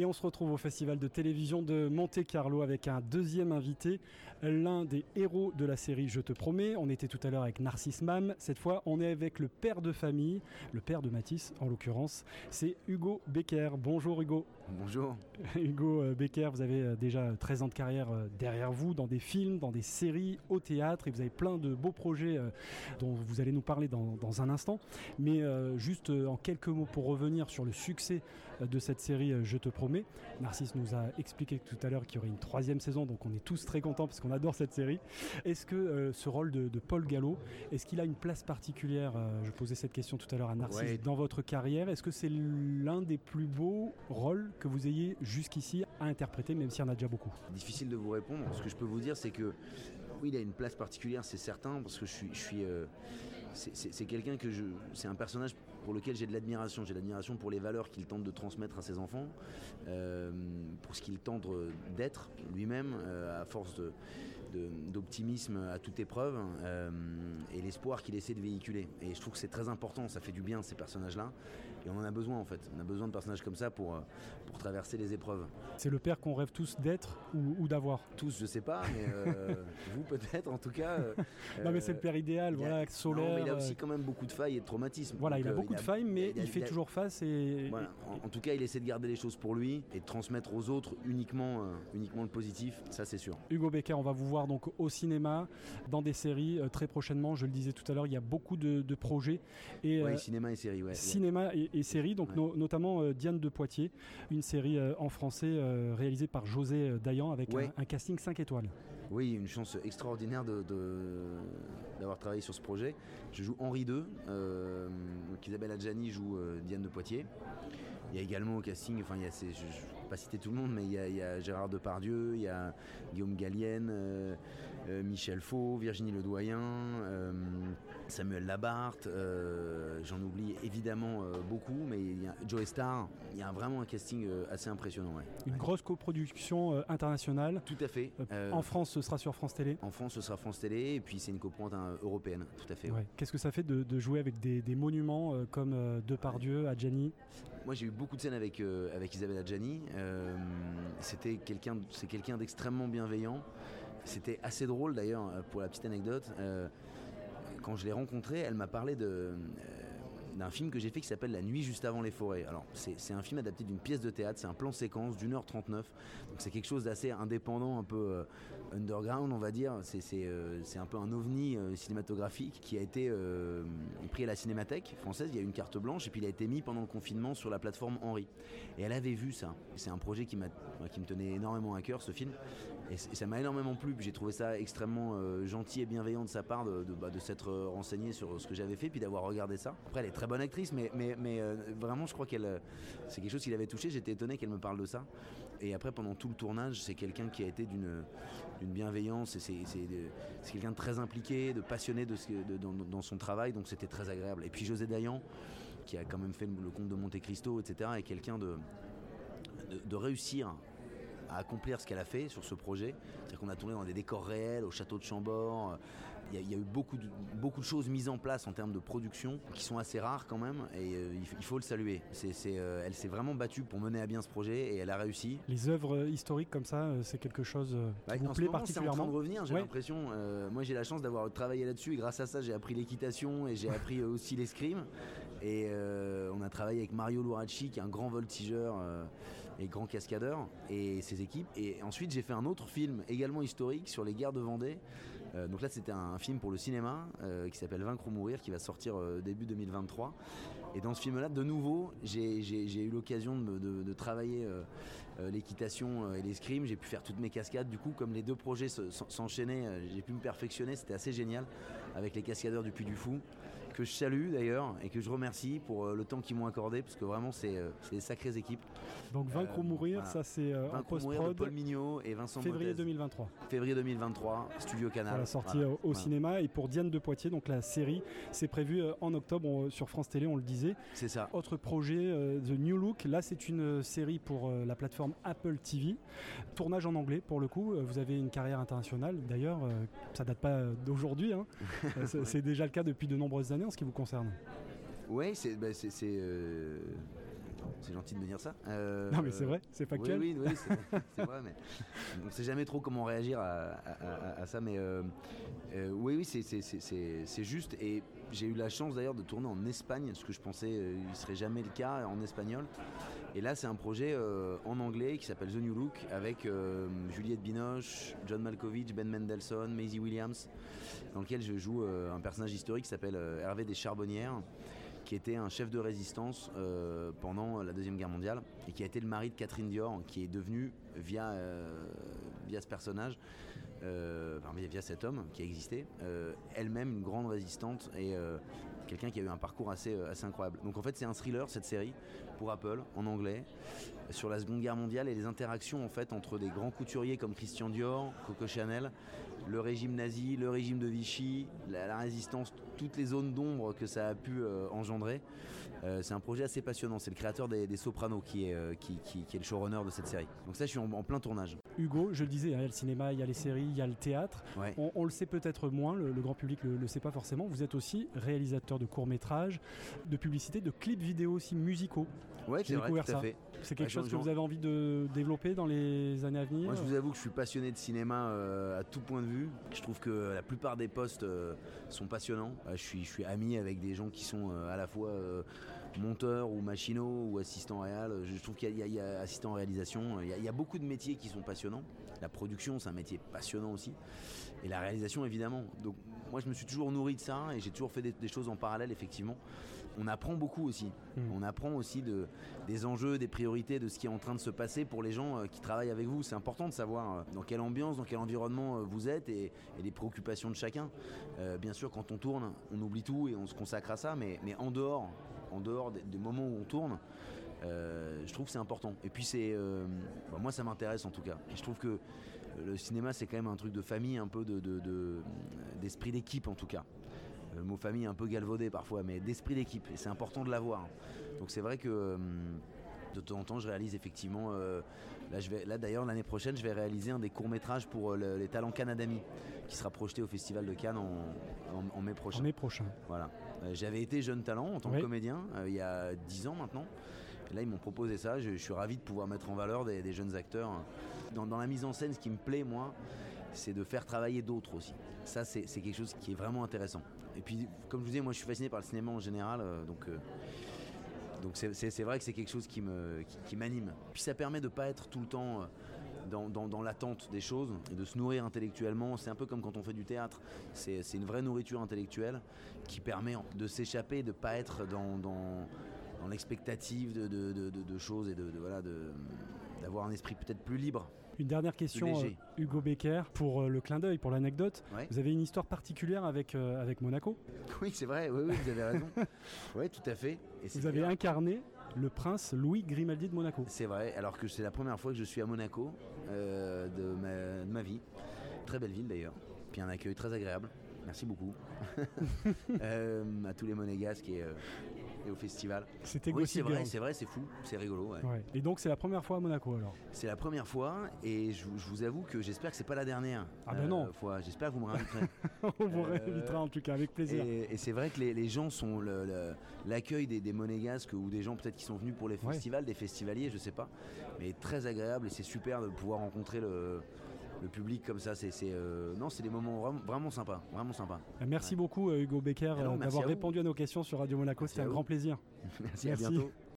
Et on se retrouve au Festival de télévision de Monte Carlo avec un deuxième invité, l'un des héros de la série Je te promets. On était tout à l'heure avec Narcisse Mam. Cette fois, on est avec le père de famille, le père de Matisse en l'occurrence. C'est Hugo Becker. Bonjour Hugo. Bonjour. Hugo euh, Becker, vous avez euh, déjà 13 ans de carrière euh, derrière vous dans des films, dans des séries, au théâtre et vous avez plein de beaux projets dont vous allez nous parler dans, dans un instant. Mais juste en quelques mots pour revenir sur le succès de cette série Je te promets. Narcisse nous a expliqué tout à l'heure qu'il y aurait une troisième saison, donc on est tous très contents parce qu'on adore cette série. Est-ce que ce rôle de, Paul Gallo, est-ce qu'il a une place particulière Je posais cette question tout à l'heure à Narcisse dans votre carrière? Est-ce que c'est l'un des plus beaux rôles que vous ayez jusqu'ici à interpréter, même s'il y en a déjà beaucoup? Difficile de vous répondre. Ce que je peux vous dire, c'est que oui, il a une place particulière, c'est certain, parce que je suis, euh, c'est quelqu'un que je, c'est un personnage pour lequel j'ai de l'admiration. J'ai de l'admiration pour les valeurs qu'il tente de transmettre à ses enfants, euh, pour ce qu'il tente d'être lui-même, euh, à force de, d'optimisme à toute épreuve, et l'espoir qu'il essaie de véhiculer. Et je trouve que c'est très important. Ça fait du bien ces personnages-là, et on en a besoin en fait. On a besoin de personnages comme ça pour pour traverser les épreuves. C'est le père qu'on rêve tous d'être ou, ou d'avoir. Tous, je sais pas, mais vous peut-être en tout cas. Euh, non mais c'est le père idéal, voilà, solaire. mais il a aussi euh, quand même beaucoup de failles et de traumatismes. Voilà, il a euh, beaucoup de failles, mais il, fait toujours face et. En, tout cas, il essaie de garder les choses pour lui et de transmettre aux autres uniquement, uniquement le positif, ça c'est sûr. Hugo Becker, on va vous voir donc au cinéma, dans des séries très prochainement. Je le disais tout à l'heure, il y a beaucoup de, projets. Et, oui, cinéma et séries, ouais. Cinéma et, séries, donc notamment Diane de Poitiers, une série en français réalisée par José Dayan avec un, un casting 5 étoiles. Oui, une chance extraordinaire d'avoir de, travaillé sur ce projet. Je joue Henri II, euh, Isabelle Adjani joue euh, Diane de Poitiers. Il y a également au casting, enfin, il y a, je ne vais pas citer tout le monde, mais il y, a, Gérard Depardieu, il y a Guillaume Gallienne, euh, euh, Michel Faux, Virginie Ledoyen, euh, Samuel Labarthe, j'en oublie évidemment beaucoup, mais il y a Joe Star, il y a vraiment un casting assez impressionnant. Une grosse coproduction internationale. Tout à fait. en France, ce sera sur France Télé En France, ce sera France Télé, et puis c'est une coprante européenne, tout à fait. Qu'est-ce que ça fait de, jouer avec des, des monuments comme Depardieu, Adjani? Moi, j'ai eu beaucoup de scènes avec, avec Isabelle Adjani. Euh, c'était quelqu'un, c'est quelqu'un d'extrêmement bienveillant. C'était assez drôle d'ailleurs, euh, pour la petite anecdote. quand je l'ai rencontrée, elle m'a parlé de d'un film que j'ai fait qui s'appelle La nuit juste avant les forêts. Alors, c'est un film adapté d'une pièce de théâtre, c'est un plan séquence d'une heure 39. Donc, c'est quelque chose d'assez indépendant, un peu euh, underground, on va dire. C'est euh, un peu un ovni euh, cinématographique qui a été pris à la Cinémathèque française. Il y a une carte blanche et puis il a été mis pendant le confinement sur la plateforme Henri. Et elle avait vu ça. C'est un projet qui, qui me tenait énormément à cœur, ce film. Et, ça m'a énormément plu. J'ai trouvé ça extrêmement gentil et bienveillant de sa part de, bah, s'être renseigné sur ce que j'avais fait puis d'avoir regardé ça. Après, elle est très bonne actrice, mais, euh, vraiment, je crois qu'elle. Euh, c'est quelque chose qui l'avait touché. J'étais étonné qu'elle me parle de ça. Et après, pendant tout le tournage, c'est quelqu'un qui a été d'une bienveillance. C'est quelqu'un de très impliqué, de passionné dans, son travail. Donc c'était très agréable. Et puis José Dayan, qui a quand même fait le comte de Monte Cristo, etc., est quelqu'un de réussir à accomplir ce qu'elle a fait sur ce projet. C'est-à-dire qu'on a tourné dans des décors réels, au château de Chambord. Il y, a eu beaucoup de, beaucoup de choses mises en place en termes de production qui sont assez rares quand même et euh, il, faut le saluer. C'est, euh, elle s'est vraiment battue pour mener à bien ce projet et elle a réussi. Les œuvres historiques comme ça, euh, c'est quelque chose qui vous plaît particulièrement. C'est en train de revenir, j'ai l'impression. moi j'ai la chance d'avoir travaillé là-dessus et grâce à ça j'ai appris l'équitation et j'ai appris aussi l'escrime. Et on a travaillé avec Mario Luracci qui est un grand voltigeur et grand cascadeur et ses équipes. Et ensuite j'ai fait un autre film également historique sur les guerres de Vendée. donc là c'était un film pour le cinéma euh, qui s'appelle Vaincre ou mourir, qui va sortir euh, début 2023. Et dans ce film-là, de nouveau, j'ai eu l'occasion de, travailler euh, l'équitation et l'escrime. J'ai pu faire toutes mes cascades. Du coup, comme les deux projets s'enchaînaient, j'ai pu me perfectionner. C'était assez génial avec les cascadeurs du Puy du Fou, que je salue d'ailleurs et que je remercie pour le temps qu'ils m'ont accordé, parce que vraiment, c'est des sacrées équipes. Donc Vaincre ou mourir, ça c'est un post-prod. Paul Mignot et Vincent Février 2023. Février 2023, Studio Canal. Voilà, sorti au cinéma et pour Diane de Poitiers, donc la série, c'est prévu euh, en octobre sur France Télé, on le disait. C'est ça. Autre projet, euh, The New Look. Là, c'est une euh, série pour la plateforme Apple TV. Tournage en anglais pour le coup. Vous avez une carrière internationale. D'ailleurs, ça date pas d'aujourd'hui. Hein. c'est déjà le cas depuis de nombreuses années en ce qui vous concerne? Oui, c'est. Bah, c'est gentil de me dire ça. non, mais c'est vrai, c'est factuel. Oui, oui, oui c'est vrai, mais on ne sait jamais trop comment réagir à, ça. Mais oui, oui, c'est juste. Et j'ai eu la chance d'ailleurs de tourner en Espagne, ce que je pensais il serait jamais le cas en espagnol. Et là, c'est un projet en anglais qui s'appelle The New Look avec Juliette Binoche, John Malkovich, Ben Mendelssohn, Maisie Williams, dans lequel je joue un personnage historique qui s'appelle Hervé des Charbonnières qui était un chef de résistance euh, pendant la Deuxième Guerre mondiale et qui a été le mari de Catherine Dior, qui est devenu, via, euh, via ce personnage, euh, via cet homme qui a existé, elle-même une grande résistante et quelqu'un qui a eu un parcours assez, assez incroyable. Donc en fait c'est un thriller cette série pour Apple en anglais sur la Seconde Guerre mondiale et les interactions en fait entre des grands couturiers comme Christian Dior, Coco Chanel, le régime nazi, le régime de Vichy, la, résistance, toutes les zones d'ombre que ça a pu engendrer. Euh, c'est un projet assez passionnant. C'est le créateur des, Sopranos qui est, euh, qui, est le showrunner de cette série. Donc ça, je suis en, plein tournage. Hugo, je le disais, hein, il y a le cinéma, il y a les séries, il y a le théâtre. On, le sait peut-être moins, le, grand public ne le, sait pas forcément. Vous êtes aussi réalisateur de courts-métrages, de publicités, de clips vidéo aussi musicaux. Ouais, c'est vrai, tout à fait. C'est quelque chose que vous avez envie de développer dans les années à venir Moi, je vous avoue que je suis passionné de cinéma euh, à tout point de vue. Je trouve que la plupart des postes sont passionnants. Je, suis, je suis ami avec des gens qui sont à la fois monteur ou machinaux ou assistant réal. Je trouve qu'il y, a assistant en réalisation. Il y, a, beaucoup de métiers qui sont passionnants. La production, c'est un métier passionnant aussi. Et la réalisation, évidemment. Donc, moi, je me suis toujours nourri de ça et j'ai toujours fait des, choses en parallèle, effectivement. On apprend beaucoup aussi. Hmm. On apprend aussi de, des enjeux, des priorités, de ce qui est en train de se passer pour les gens euh, qui travaillent avec vous. C'est important de savoir euh, dans quelle ambiance, dans quel environnement euh, vous êtes et, les préoccupations de chacun. bien sûr, quand on tourne, on oublie tout et on se consacre à ça, mais, mais en dehors, en dehors des, moments où on tourne, euh, je trouve que c'est important. Et puis c'est, euh, bah, moi ça m'intéresse en tout cas. Et je trouve que le cinéma c'est quand même un truc de famille, un peu de, d'esprit d'équipe en tout cas. Le mot famille est un peu galvaudé parfois, mais d'esprit d'équipe. Et c'est important de l'avoir. Donc c'est vrai que euh, de temps en temps je réalise effectivement. là, je vais, là d'ailleurs l'année prochaine je vais réaliser un des courts métrages pour les talents Canadami qui sera projeté au Festival de Cannes en, mai prochain. En mai prochain. Voilà. Euh, j'avais été jeune talent en tant que comédien euh, il y a 10 ans maintenant. là, ils m'ont proposé ça. Je, suis ravi de pouvoir mettre en valeur des, jeunes acteurs. Dans, la mise en scène, ce qui me plaît, moi, c'est de faire travailler d'autres aussi. Ça, c'est quelque chose qui est vraiment intéressant. Et puis, comme je vous disais, moi, je suis fasciné par le cinéma en général. Euh, donc. donc c'est vrai que c'est quelque chose qui m'anime. Qui, m'anime. Puis ça permet de pas être tout le temps dans, l'attente des choses et de se nourrir intellectuellement. C'est un peu comme quand on fait du théâtre. C'est une vraie nourriture intellectuelle qui permet de s'échapper, de pas être dans, l'expectative de, choses et de, voilà, d'avoir un esprit peut-être plus libre. Une dernière question, euh, Hugo Becker, pour euh, le clin d'œil, pour l'anecdote. Vous avez une histoire particulière avec, euh, avec Monaco Oui, c'est vrai, oui, vous avez raison. oui, tout à fait. vous avez incarné le prince Louis Grimaldi de Monaco. C'est vrai, alors que c'est la première fois que je suis à Monaco euh, de, ma, vie. Très belle ville d'ailleurs. Puis un accueil très agréable. Merci beaucoup euh, à tous les monégasques et, euh, et au festival. C'était oui, c'est vrai, c'est vrai, c'est fou, c'est rigolo. Et donc c'est la première fois à Monaco alors? C'est la première fois et je, vous avoue que j'espère que c'est pas la dernière ah ben non. fois. J'espère que vous me réinviterez. On vous réinvitera en tout cas avec plaisir. Et, c'est vrai que les, gens sont l'accueil des, des, monégasques ou des gens peut-être qui sont venus pour les festivals, des festivaliers, je sais pas, mais très agréable et c'est super de pouvoir rencontrer le le public comme ça. C'est, euh, non, c'est des moments vraiment, vraiment sympas, vraiment sympas. Merci beaucoup euh, Hugo Becker d'avoir répondu à nos questions sur Radio Monaco. C'était un grand plaisir. merci, à bientôt.